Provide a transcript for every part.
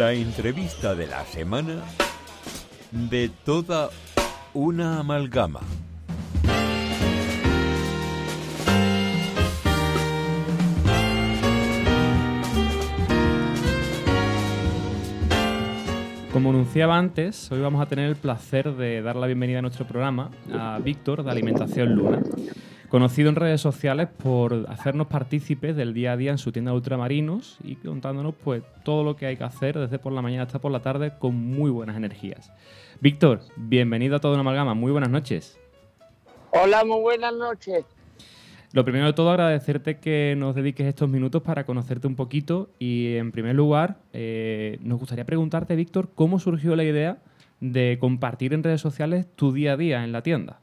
La entrevista de la semana de toda una amalgama. Como anunciaba antes, hoy vamos a tener el placer de dar la bienvenida a nuestro programa a Víctor de Alimentación Luna, conocido en redes sociales por hacernos partícipes del día a día en su tienda de ultramarinos y contándonos pues todo lo que hay que hacer desde por la mañana hasta por la tarde con muy buenas energías. Víctor, bienvenido a Todo una Amalgama, muy buenas noches. Hola, muy buenas noches. Lo primero de todo, agradecerte que nos dediques estos minutos para conocerte un poquito y, en primer lugar, eh, nos gustaría preguntarte, Víctor, ¿cómo surgió la idea de compartir en redes sociales tu día a día en la tienda?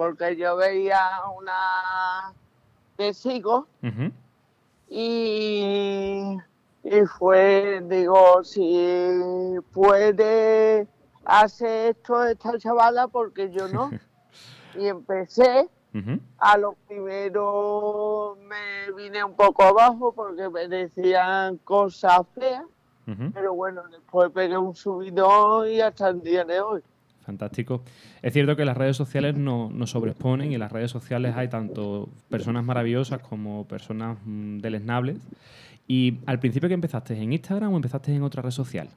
Porque yo veía una que sigo y, y fue, digo, si puede hacer esto esta chavala, porque yo no. y empecé. A lo primero me vine un poco abajo porque me decían cosas feas, pero bueno, después pegué un subidón y hasta el día de hoy. Fantástico. Es cierto que las redes sociales no- nos sobreexponen y en las redes sociales hay tanto personas maravillosas como personas mm, deleznables. Y al principio que empezaste en Instagram o empezaste en otra red social?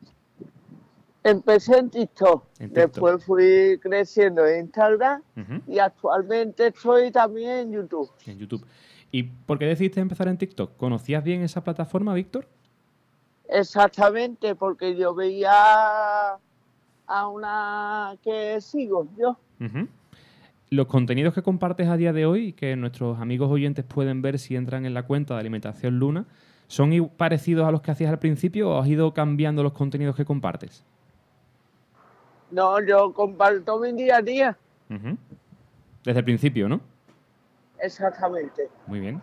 Empecé en TikTok, En TikTok. después fui creciendo en Instagram y actualmente estoy también en YouTube. En YouTube. ¿Y por qué decidiste empezar en TikTok? ¿Conocías bien esa plataforma, Víctor? Exactamente, porque yo veía a una que sigo yo. Los contenidos que compartes a día de hoy y que nuestros amigos oyentes pueden ver si entran en la cuenta de Alimentación Luna, ¿son parecidos a los que hacías al principio o has ido cambiando los contenidos que compartes? No, yo comparto mi día a día. Desde el principio, ¿no? Exactamente. Muy bien.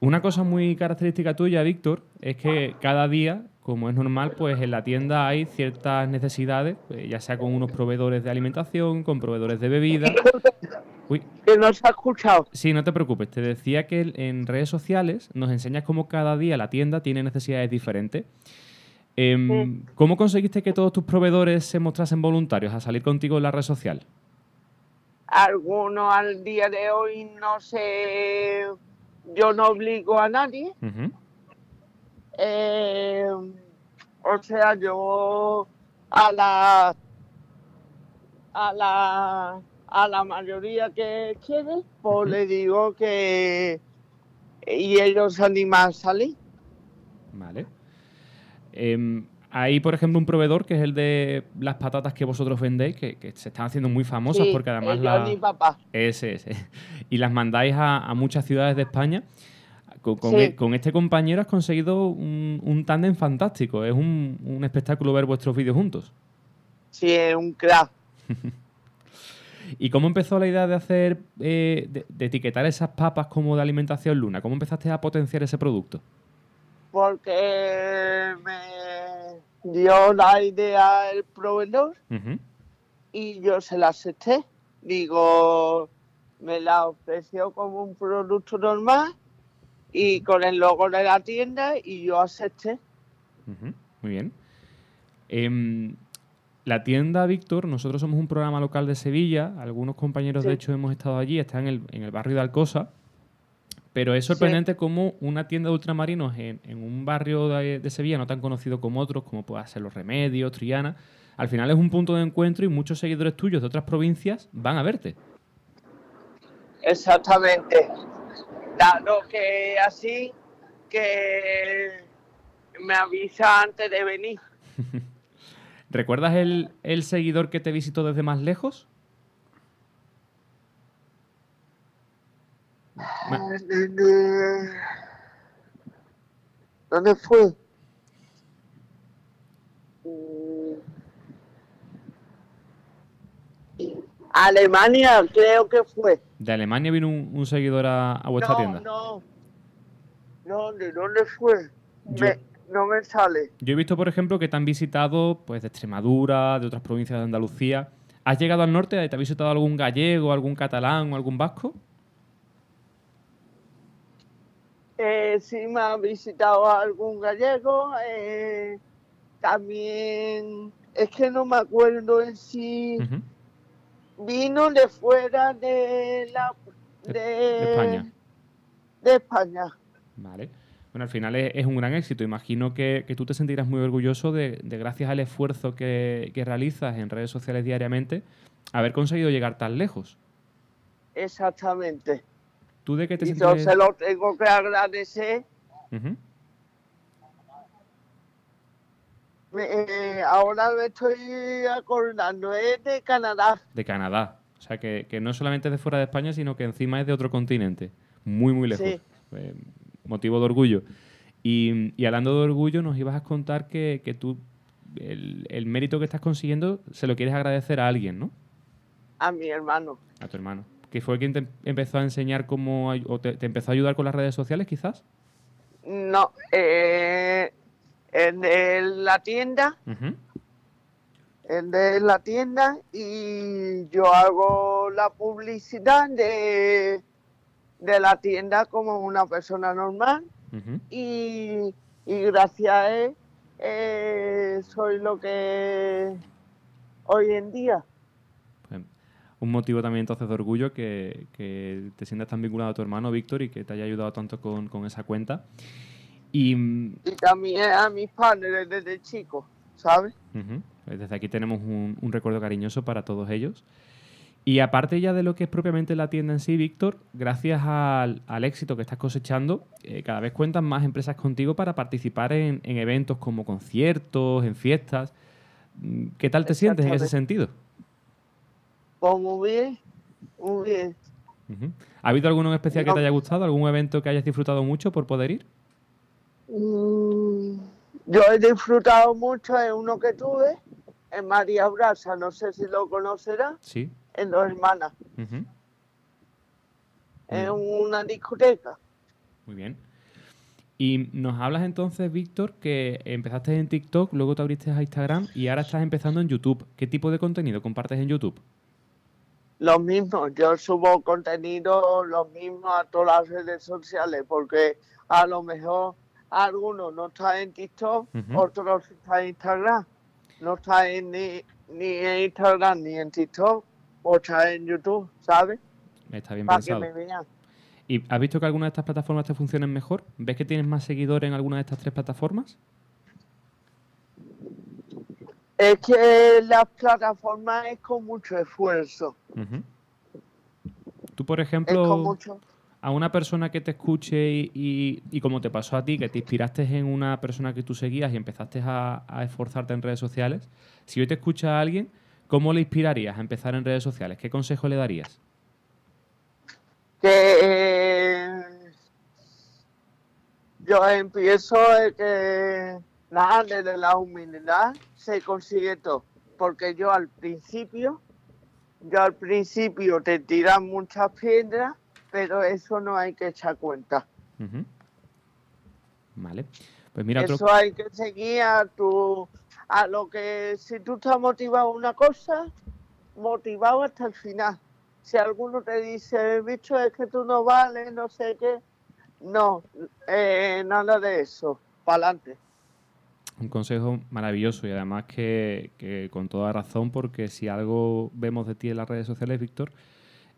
Una cosa muy característica tuya, Víctor, es que cada día, como es normal, pues en la tienda hay ciertas necesidades, pues, ya sea con unos proveedores de alimentación, con proveedores de bebida. Uy, Que no se ha escuchado. sí, no te preocupes. Te decía que en redes sociales nos enseñas cómo cada día la tienda tiene necesidades diferentes. Em, ¿Cómo conseguiste que todos tus proveedores se mostrasen voluntarios a salir contigo en la red social? Algunos al día de hoy no sé, yo no obligo a nadie. Eh, o sea, yo a la a la a la mayoría que quiere, pues le digo que y ellos animan a salir. Vale. Em, hay, por ejemplo, un proveedor que es el de las patatas que vosotros vendéis, que, que se están haciendo muy famosas Sí, porque además ellos la- ni papá. ese, ese. y las mandáis a, a muchas ciudades de España. Con, con Sí. e- con este compañero has conseguido un, un tándem fantástico. Es un, un espectáculo ver vuestros vídeos juntos. Sí, es un crack. ¿Y cómo empezó la idea de hacer, eh, de, de etiquetar esas papas como de alimentación luna? ¿Cómo empezaste a potenciar ese producto? Porque me dio la idea el proveedor y yo se la acepté. Digo, me la ofreció como un producto normal y con el logo de la tienda y yo acepté. Muy bien. Em, la tienda Víctor, nosotros somos un programa local de Sevilla. Algunos compañeros, de Sí. hecho, hemos estado allí. Está en el, en el barrio de Alcosa. Pero es Sí. sorprendente cómo una tienda de ultramarinos en, en un barrio de, de Sevilla no tan conocido como otros, como pueda ser Los Remedios, Triana, al final es un punto de encuentro y muchos seguidores tuyos de otras provincias van a verte. Exactamente. Dado que así que me avisa antes de venir. ¿Recuerdas el, el seguidor que te visitó desde más lejos? ¿Dónde, ¿Dónde fue? Mm. Alemania, creo que fue. De Alemania vino un, un seguidor a, a vuestra no, tienda. no. No, ¿de dónde fue? Yo- Me- no me sale. Yo he visto, por ejemplo, que te han visitado pues, de Extremadura, de otras provincias de Andalucía. ¿Has llegado al norte? ¿Te ha visitado algún gallego, algún catalán o algún vasco? Eh, sí me ha visitado algún gallego, eh, también, es que no me acuerdo en sí. Vino de fuera de la... De, de España. De España. Vale. Bueno, al final es, es un gran éxito. Imagino que, que tú te sentirás muy orgulloso de, de gracias al esfuerzo que, que realizas en redes sociales diariamente, haber conseguido llegar tan lejos. Exactamente. ¿Tú de qué te Y yo sientes? se lo tengo que agradecer. Ujú. Eh, ahora me estoy acordando, es de Canadá. De Canadá. O sea, que, que no solamente es de fuera de España, sino que encima es de otro continente. Muy, muy lejos. Sí. Eh, motivo de orgullo. Y, y hablando de orgullo, nos ibas a contar que, que tú el, el mérito que estás consiguiendo se lo quieres agradecer a alguien, ¿no? A mi hermano. A tu hermano. Que fue quien te empezó a enseñar cómo... o te, te empezó a ayudar con las redes sociales, quizás. No, eh, el de la tienda, el de la tienda y yo hago la publicidad de, de la tienda como una persona normal y, y gracias a él eh, soy lo que hoy en día. Pues, un motivo también entonces de orgullo que, que te sientas tan vinculado a tu hermano Víctor y que te haya ayudado tanto con, con esa cuenta. Y Y también a mis padres desde chico, ¿sabes? desde aquí tenemos un, un recuerdo cariñoso para todos ellos. Y aparte ya de lo que es propiamente la tienda en sí, Víctor, gracias al, al éxito que estás cosechando, eh, cada vez cuentan más empresas contigo para participar en, en eventos como conciertos, en fiestas. Mm, ¿Qué tal te sientes en ese sentido? Pues muy bien, muy bien. ¿Ha habido alguno en especial que te haya gustado? ¿Algún evento que hayas disfrutado mucho por poder ir? Mm, Yo he disfrutado mucho en uno que tuve, en María Brasa, no sé si lo conocerás, Sí. en Dos Hermanas, Ujú. en una discoteca. Muy bien. Y nos hablas entonces, Víctor, que empezaste en TikTok, luego te abriste a Instagram y ahora estás empezando en YouTube. ¿Qué tipo de contenido compartes en YouTube? Lo mismo, yo subo contenido lo mismo a todas las redes sociales, porque a lo mejor algunos no están en TikTok, otros están en Instagram. No está en ni, ni en Instagram ni en TikTok, o está en YouTube, ¿sabes? Está bien Para que pensado. me vean. ¿Y has visto que alguna de estas plataformas te funcionen mejor? ¿Ves que tienes más seguidores en alguna de estas tres plataformas? Es que las plataformas es con mucho esfuerzo. Ujú. Tú, por Es ejemplo, con mucho. A una persona que te escuche y, y- y como te pasó a ti, que te inspiraste en una persona que tú seguías y empezaste a, esforzarte en redes sociales, si hoy te escucha a alguien, ¿cómo le inspirarías a empezar en redes sociales? ¿Qué consejo le darías? Que eh, yo empiezo de que nada, desde la humildad se consigue todo. Porque yo al principio, yo al principio te tiran muchas piedras, pero eso no hay que echar cuenta. Vale. Pues mira, otro... Eso hay que seguir a tu a lo que si tú estás motivado a una cosa, motivado hasta el final. Si alguno te dice, bicho, es que tú no vales, no sé qué, no, eh, nada de eso, para adelante. Un consejo maravilloso y además que, que con toda razón, porque si algo vemos de ti en las redes sociales, Víctor,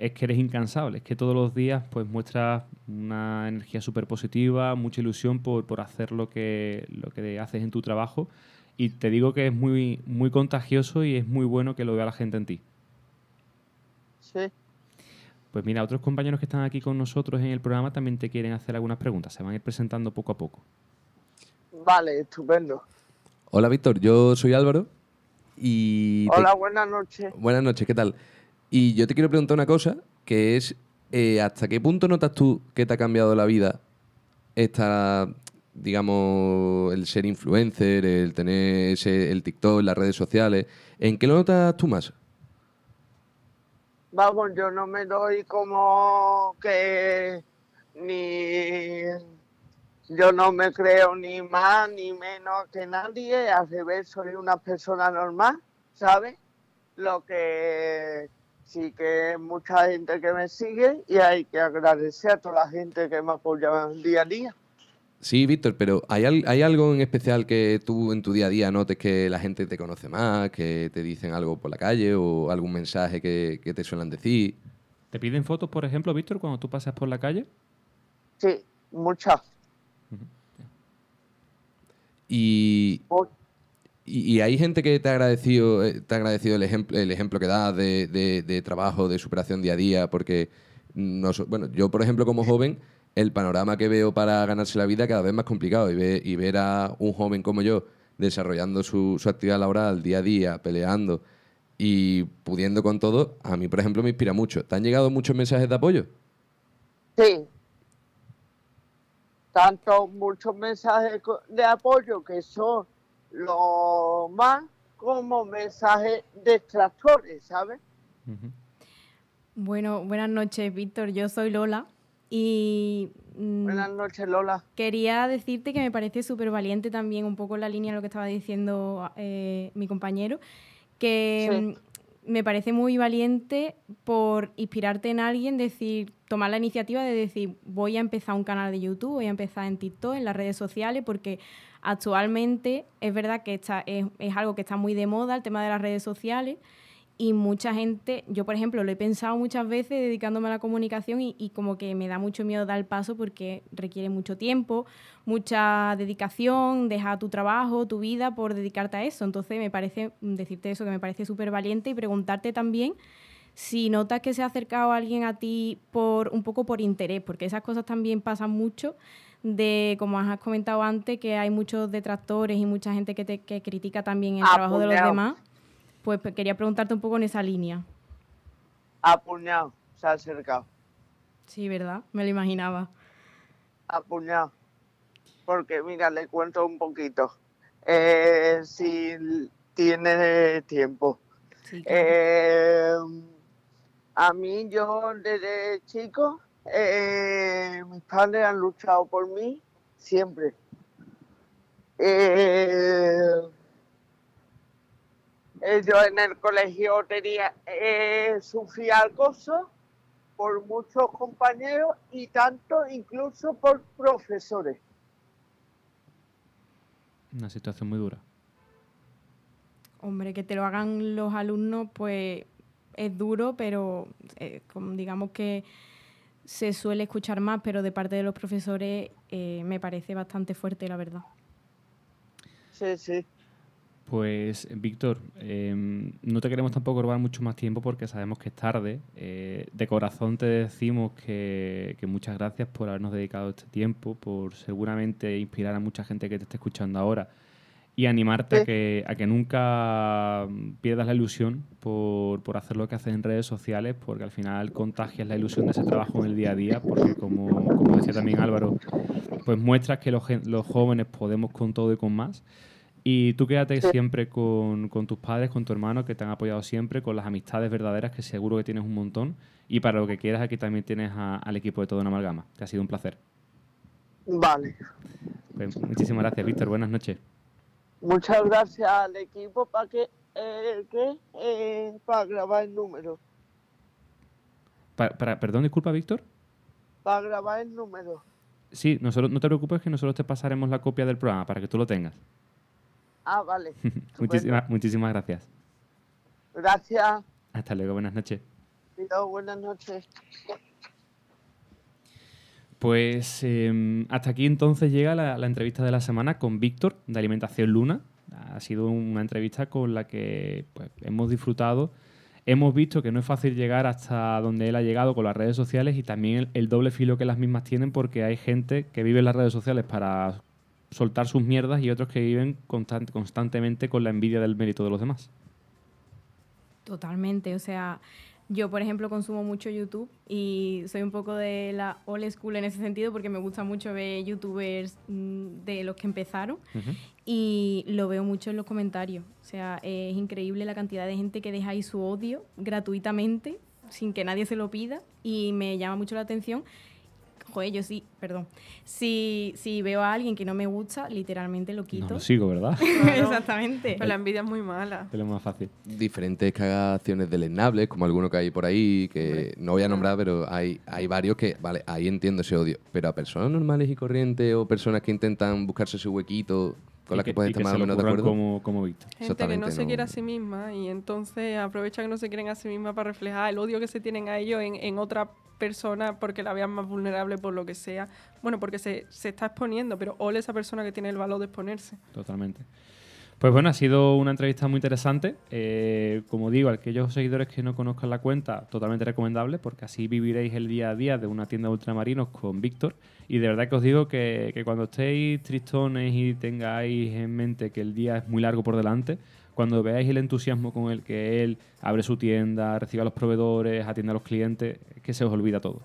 es que eres incansable, es que todos los días pues muestras una energía súper positiva, mucha ilusión por, por hacer lo que, lo que haces en tu trabajo y te digo que es muy, muy contagioso y es muy bueno que lo vea la gente en ti. Sí. Pues mira, otros compañeros que están aquí con nosotros en el programa también te quieren hacer algunas preguntas, se van a ir presentando poco a poco. Vale, estupendo. Hola Víctor, yo soy Álvaro y... te- Hola, buenas noches. Buenas noches, ¿qué tal? Y yo te quiero preguntar una cosa, que es, eh, ¿hasta qué punto notas tú que te ha cambiado la vida esta, digamos, el ser influencer, el tener ese, el TikTok, las redes sociales? ¿En qué lo notas tú más? Vamos, yo no me doy como que ni yo no me creo ni más ni menos que nadie, al revés, soy una persona normal, ¿sabes? Lo que sí que hay mucha gente que me sigue y hay que agradecer a toda la gente que me apoya día a día. Sí, Víctor, pero ¿hay, ¿hay algo en especial que tú en tu día a día notes que la gente te conoce más, que te dicen algo por la calle o algún mensaje que, que te suelen decir? ¿Te piden fotos, por ejemplo, Víctor, cuando tú pasas por la calle? Sí, muchas. Y, y, hay gente que te ha agradecido, eh, te ha agradecido el, ejemplo, el ejemplo que das de, de- de trabajo, de superación día a día, porque bueno, yo, por ejemplo, como joven, el panorama que veo para ganarse la vida cada vez más complicado y, ve- y ver a un joven como yo desarrollando su, actividad laboral día a día, peleando y pudiendo con todo, a mí, por ejemplo, me inspira mucho. ¿Te han llegado muchos mensajes de apoyo? Sí. Tanto muchos mensajes de apoyo que son lo más como mensajes detractores, ¿sabes? Bueno, buenas noches, Víctor. Yo soy Lola y mm, Buenas noches, Lola. quería decirte que me parece súper valiente también, un poco en la línea de lo que estaba diciendo eh, mi compañero, que Sí. Me parece muy valiente por inspirarte en alguien, decir, tomar la iniciativa de decir, voy a empezar un canal de YouTube, voy a empezar en TikTok, en las redes sociales, porque actualmente es verdad que está, es, es algo que está muy de moda, el tema de las redes sociales, y mucha gente, yo por ejemplo lo he pensado muchas veces dedicándome a la comunicación y, y como que me da mucho miedo dar el paso porque requiere mucho tiempo, mucha dedicación, dejar tu trabajo, tu vida por dedicarte a eso. Entonces me parece, decirte eso, que me parece súper valiente y preguntarte también si notas que se ha acercado alguien a ti por un poco por interés, porque esas cosas también pasan mucho de, como has comentado antes, que hay muchos detractores y mucha gente que, te, que critica también el Ah, trabajo de los demás. Pues quería preguntarte un poco en esa línea. Apuñado, se ha acercado. Sí, ¿verdad? Me lo imaginaba. Apuñado. Porque, mira, le cuento un poquito. Eh, si tiene tiempo. Sí, claro. Eh, a mí, yo desde chico, eh, mis padres han luchado por mí siempre. Eh, eh, yo en el colegio tenía, eh, sufría acoso por muchos compañeros y tanto incluso por profesores. Una situación muy dura. Hombre, que te lo hagan los alumnos, pues es duro, pero eh, como digamos que se suele escuchar más, pero de parte de los profesores eh, me parece bastante fuerte, la verdad. Sí, sí. Pues, Víctor, eh, no te queremos tampoco robar mucho más tiempo porque sabemos que es tarde. Eh, de corazón te decimos que, muchas gracias por habernos dedicado este tiempo, por seguramente inspirar a mucha gente que te esté escuchando ahora y animarte a que, nunca pierdas la ilusión por, hacer lo que haces en redes sociales, porque al final contagias la ilusión de ese trabajo en el día a día, porque como, como decía también Álvaro, pues muestras que los jóvenes podemos con todo y con más. Y tú quédate Sí. siempre con, con tus padres, con tu hermano, que te han apoyado siempre, con las amistades verdaderas, que seguro que tienes un montón. Y para lo que quieras, aquí también tienes a- al equipo de Todo en Amalgama, que ha sido un placer. Vale. Pues muchísimas gracias, Víctor. Buenas noches. Muchas gracias al equipo para que, eh, que eh, para grabar el número. Pa- para, perdón, disculpa, Víctor. Para grabar el número. Sí, nosotros, no te preocupes que nosotros te pasaremos la copia del programa para que tú lo tengas. Ah, vale. muchísimas, muchísimas gracias. Gracias. Hasta luego, buenas noches. Cuidado, buenas noches. Pues eh, hasta aquí entonces llega la, la entrevista de la semana con Víctor de Alimentación Luna. Ha sido una entrevista con la que pues, hemos disfrutado. Hemos visto que no es fácil llegar hasta donde él ha llegado con las redes sociales y también el, el doble filo que las mismas tienen porque hay gente que vive en las redes sociales para soltar sus mierdas y otros que viven constant- constantemente con la envidia del mérito de los demás. Totalmente, o sea, yo por ejemplo consumo mucho YouTube y soy un poco de la old school en ese sentido porque me gusta mucho ver youtubers mm, de los que empezaron y lo veo mucho en los comentarios. O sea, es increíble la cantidad de gente que deja ahí su odio gratuitamente sin que nadie se lo pida y me llama mucho la atención Joder, yo sí, perdón. Si, si veo a alguien que no me gusta, literalmente lo No quito. lo sigo, ¿verdad? Exactamente. Pero la envidia es muy mala. es lo más fácil. Diferentes cagaciones deleznables, como alguno que hay por ahí, que no voy a nombrar, pero hay, hay varios que, vale, ahí entiendo ese odio. Pero a personas normales y corrientes o personas que intentan buscarse su huequito, con las que, puedes y estar más o menos de acuerdo. Como, como Víctor. Gente que Exactamente, no se no. quiere a sí misma y entonces aprovecha que no se quieren a sí misma para reflejar el odio que se tienen a ellos en, en otra persona porque la vean más vulnerable por lo que sea. Bueno, porque se, se está exponiendo, pero ole esa persona que tiene el valor de exponerse. Totalmente. Pues bueno, ha sido una entrevista muy interesante. Eh, como digo, aquellos seguidores que no conozcan la cuenta, totalmente recomendable, porque así viviréis el día a día de una tienda de ultramarinos con Víctor. Y de verdad que os digo que, que cuando estéis tristones y tengáis en mente que el día es muy largo por delante, cuando veáis el entusiasmo con el que él abre su tienda, recibe a los proveedores, atiende a los clientes, es que se os olvida todo.